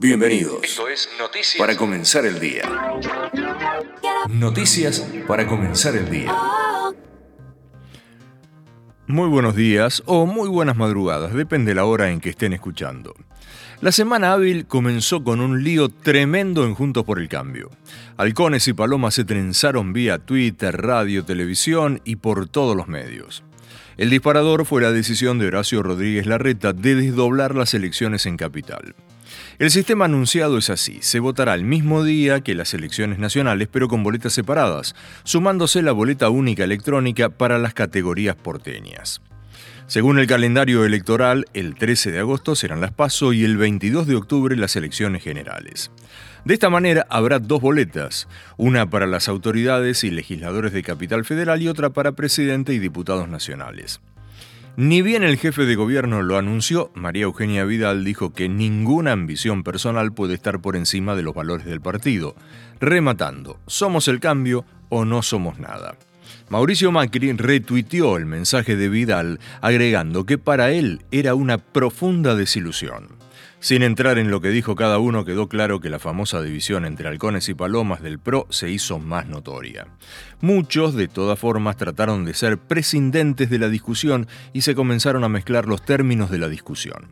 Bienvenidos. Esto es Noticias para comenzar el día. Noticias para comenzar el día. Muy buenos días o muy buenas madrugadas, depende de la hora en que estén escuchando. La semana hábil comenzó con un lío tremendo en Juntos por el Cambio. Halcones y palomas se trenzaron vía Twitter, radio, televisión y por todos los medios. El disparador fue la decisión de Horacio Rodríguez Larreta de desdoblar las elecciones en Capital. El sistema anunciado es así, se votará el mismo día que las elecciones nacionales pero con boletas separadas, sumándose la boleta única electrónica para las categorías porteñas. Según el calendario electoral, el 13 de agosto serán las PASO y el 22 de octubre las elecciones generales. De esta manera habrá dos boletas, una para las autoridades y legisladores de Capital Federal y otra para presidente y diputados nacionales. Ni bien el jefe de gobierno lo anunció, María Eugenia Vidal dijo que ninguna ambición personal puede estar por encima de los valores del partido, rematando, somos el cambio o no somos nada. Mauricio Macri retuiteó el mensaje de Vidal agregando que para él era una profunda desilusión. Sin entrar en lo que dijo cada uno, quedó claro que la famosa división entre halcones y palomas del PRO se hizo más notoria. Muchos, de todas formas, trataron de ser prescindentes de la discusión y se comenzaron a mezclar los términos de la discusión.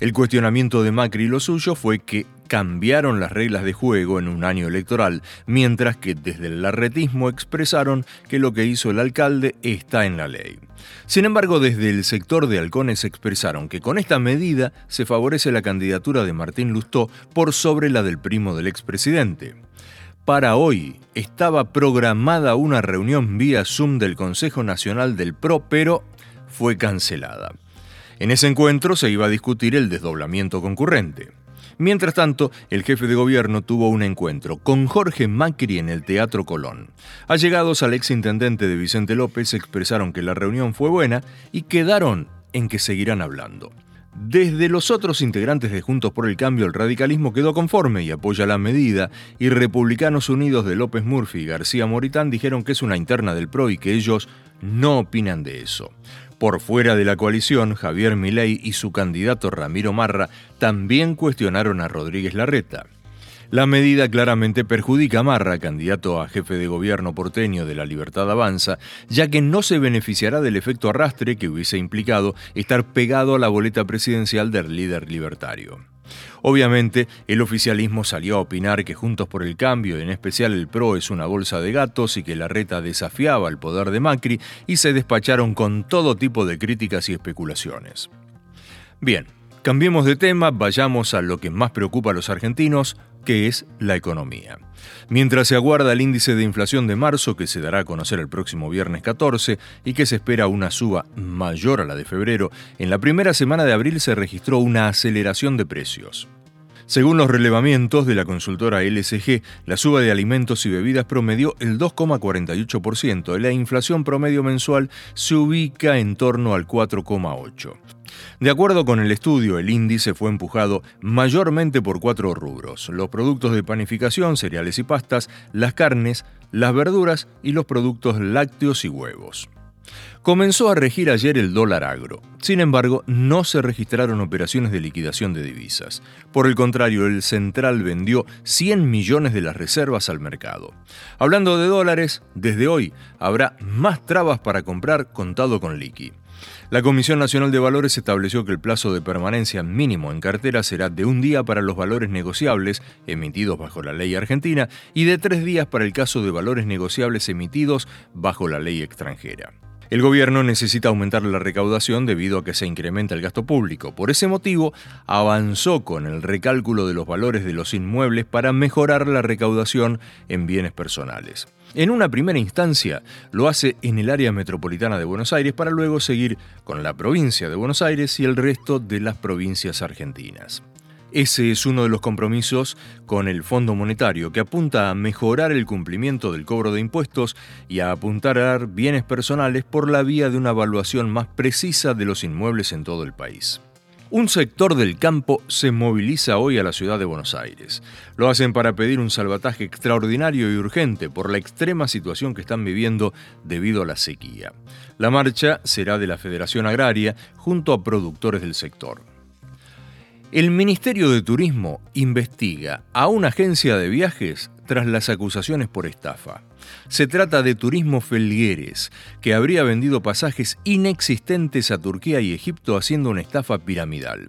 El cuestionamiento de Macri y lo suyo fue que cambiaron las reglas de juego en un año electoral, mientras que desde el larretismo expresaron que lo que hizo el alcalde está en la ley. Sin embargo, desde el sector de halcones expresaron que con esta medida se favorece la candidatura de Martín Lustó por sobre la del primo del expresidente. Para hoy estaba programada una reunión vía Zoom del Consejo Nacional del PRO, pero fue cancelada. En ese encuentro se iba a discutir el desdoblamiento concurrente. Mientras tanto, el jefe de gobierno tuvo un encuentro con Jorge Macri en el Teatro Colón. Allegados al exintendente de Vicente López expresaron que la reunión fue buena y quedaron en que seguirán hablando. Desde los otros integrantes de Juntos por el Cambio, el radicalismo quedó conforme y apoya la medida, y Republicanos Unidos de López Murphy y García Moritán dijeron que es una interna del PRO y que ellos no opinan de eso. Por fuera de la coalición, Javier Milei y su candidato Ramiro Marra también cuestionaron a Rodríguez Larreta. La medida claramente perjudica a Marra, candidato a jefe de gobierno porteño de la Libertad Avanza, ya que no se beneficiará del efecto arrastre que hubiese implicado estar pegado a la boleta presidencial del líder libertario. Obviamente, el oficialismo salió a opinar que Juntos por el Cambio, en especial el PRO, es una bolsa de gatos y que la reta desafiaba el poder de Macri y se despacharon con todo tipo de críticas y especulaciones. Bien, cambiemos de tema, vayamos a lo que más preocupa a los argentinos, que es la economía. Mientras se aguarda el índice de inflación de marzo, que se dará a conocer el próximo viernes 14 y que se espera una suba mayor a la de febrero, en la primera semana de abril se registró una aceleración de precios. Según los relevamientos de la consultora LSG, la suba de alimentos y bebidas promedió el 2,48% y la inflación promedio mensual se ubica en torno al 4,8%. De acuerdo con el estudio, el índice fue empujado mayormente por cuatro rubros, los productos de panificación, cereales y pastas, las carnes, las verduras y los productos lácteos y huevos. Comenzó a regir ayer el dólar agro. Sin embargo, no se registraron operaciones de liquidación de divisas. Por el contrario, el central vendió 100 millones de las reservas al mercado. Hablando de dólares, desde hoy habrá más trabas para comprar contado con liqui. La Comisión Nacional de Valores estableció que el plazo de permanencia mínimo en cartera será de un día para los valores negociables emitidos bajo la ley argentina y de tres días para el caso de valores negociables emitidos bajo la ley extranjera. El gobierno necesita aumentar la recaudación debido a que se incrementa el gasto público. Por ese motivo, avanzó con el recálculo de los valores de los inmuebles para mejorar la recaudación en bienes personales. En una primera instancia lo hace en el área metropolitana de Buenos Aires para luego seguir con la provincia de Buenos Aires y el resto de las provincias argentinas. Ese es uno de los compromisos con el Fondo Monetario, que apunta a mejorar el cumplimiento del cobro de impuestos y a apuntar bienes personales por la vía de una evaluación más precisa de los inmuebles en todo el país. Un sector del campo se moviliza hoy a la ciudad de Buenos Aires. Lo hacen para pedir un salvataje extraordinario y urgente por la extrema situación que están viviendo debido a la sequía. La marcha será de la Federación Agraria junto a productores del sector. El Ministerio de Turismo investiga a una agencia de viajes tras las acusaciones por estafa. Se trata de Turismo Felgueres, que habría vendido pasajes inexistentes a Turquía y Egipto haciendo una estafa piramidal.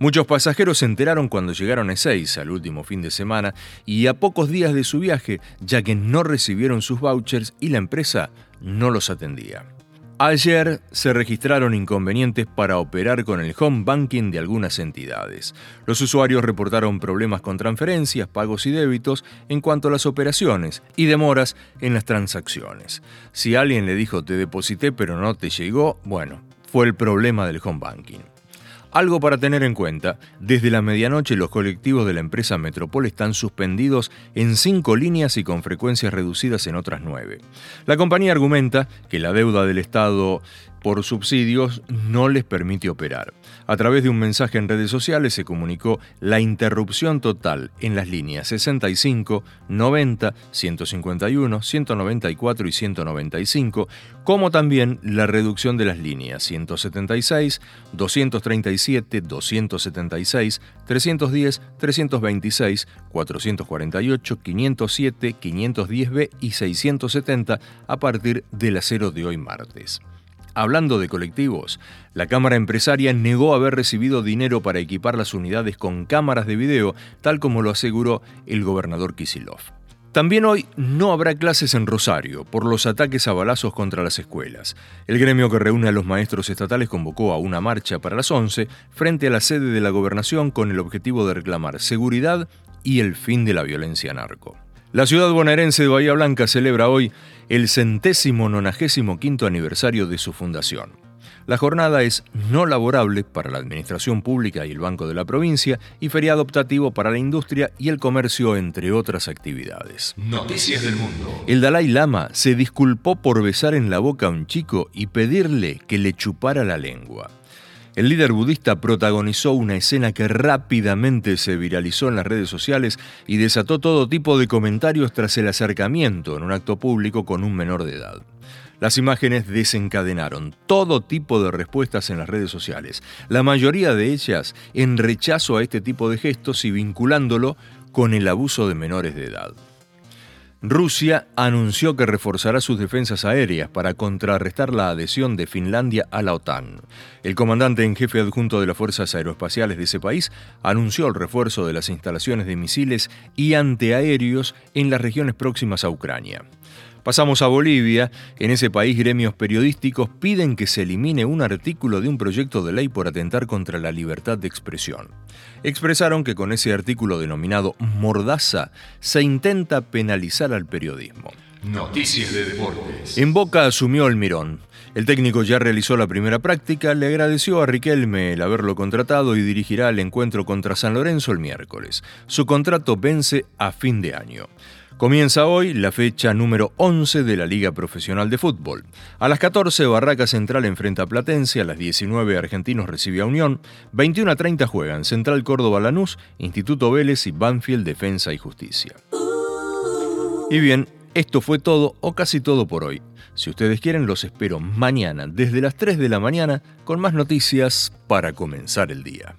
Muchos pasajeros se enteraron cuando llegaron a Ezeiza el último fin de semana y a pocos días de su viaje, ya que no recibieron sus vouchers y la empresa no los atendía. Ayer se registraron inconvenientes para operar con el home banking de algunas entidades. Los usuarios reportaron problemas con transferencias, pagos y débitos en cuanto a las operaciones y demoras en las transacciones. Si alguien le dijo te deposité pero no te llegó, bueno, fue el problema del home banking. Algo para tener en cuenta, desde la medianoche los colectivos de la empresa Metropol están suspendidos en cinco líneas y con frecuencias reducidas en otras nueve. La compañía argumenta que la deuda del Estado por subsidios no les permite operar. A través de un mensaje en redes sociales se comunicó la interrupción total en las líneas 65, 90, 151, 194 y 195, como también la reducción de las líneas 176, 237, 276, 310, 326, 448, 507, 510B y 670 a partir de las 0 de hoy martes. Hablando de colectivos, la Cámara Empresaria negó haber recibido dinero para equipar las unidades con cámaras de video, tal como lo aseguró el gobernador Kisilov. También hoy no habrá clases en Rosario por los ataques a balazos contra las escuelas. El gremio que reúne a los maestros estatales convocó a una marcha para las 11 frente a la sede de la gobernación con el objetivo de reclamar seguridad y el fin de la violencia narco. La ciudad bonaerense de Bahía Blanca celebra hoy el centésimo nonagésimo quinto aniversario de su fundación. La jornada es no laborable para la administración pública y el Banco de la Provincia y feriado optativo para la industria y el comercio, entre otras actividades. Noticias del Mundo. El Dalai Lama se disculpó por besar en la boca a un chico y pedirle que le chupara la lengua. El líder budista protagonizó una escena que rápidamente se viralizó en las redes sociales y desató todo tipo de comentarios tras el acercamiento en un acto público con un menor de edad. Las imágenes desencadenaron todo tipo de respuestas en las redes sociales, la mayoría de ellas en rechazo a este tipo de gestos y vinculándolo con el abuso de menores de edad. Rusia anunció que reforzará sus defensas aéreas para contrarrestar la adhesión de Finlandia a la OTAN. El comandante en jefe adjunto de las Fuerzas Aeroespaciales de ese país anunció el refuerzo de las instalaciones de misiles y antiaéreos en las regiones próximas a Ucrania. Pasamos a Bolivia. En ese país, gremios periodísticos piden que se elimine un artículo de un proyecto de ley por atentar contra la libertad de expresión. Expresaron que con ese artículo denominado Mordaza se intenta penalizar al periodismo. Noticias de deportes. En Boca asumió el Mirón. El técnico ya realizó la primera práctica, le agradeció a Riquelme el haberlo contratado y dirigirá el encuentro contra San Lorenzo el miércoles. Su contrato vence a fin de año. Comienza hoy la fecha número 11 de la Liga Profesional de Fútbol. A las 14 Barraca Central enfrenta a Platense, a las 19 Argentinos recibe a Unión, 21 a 30 juegan Central Córdoba Lanús, Instituto Vélez y Banfield Defensa y Justicia. Y bien, esto fue todo o casi todo por hoy. Si ustedes quieren, los espero mañana desde las 3 de la mañana con más noticias para comenzar el día.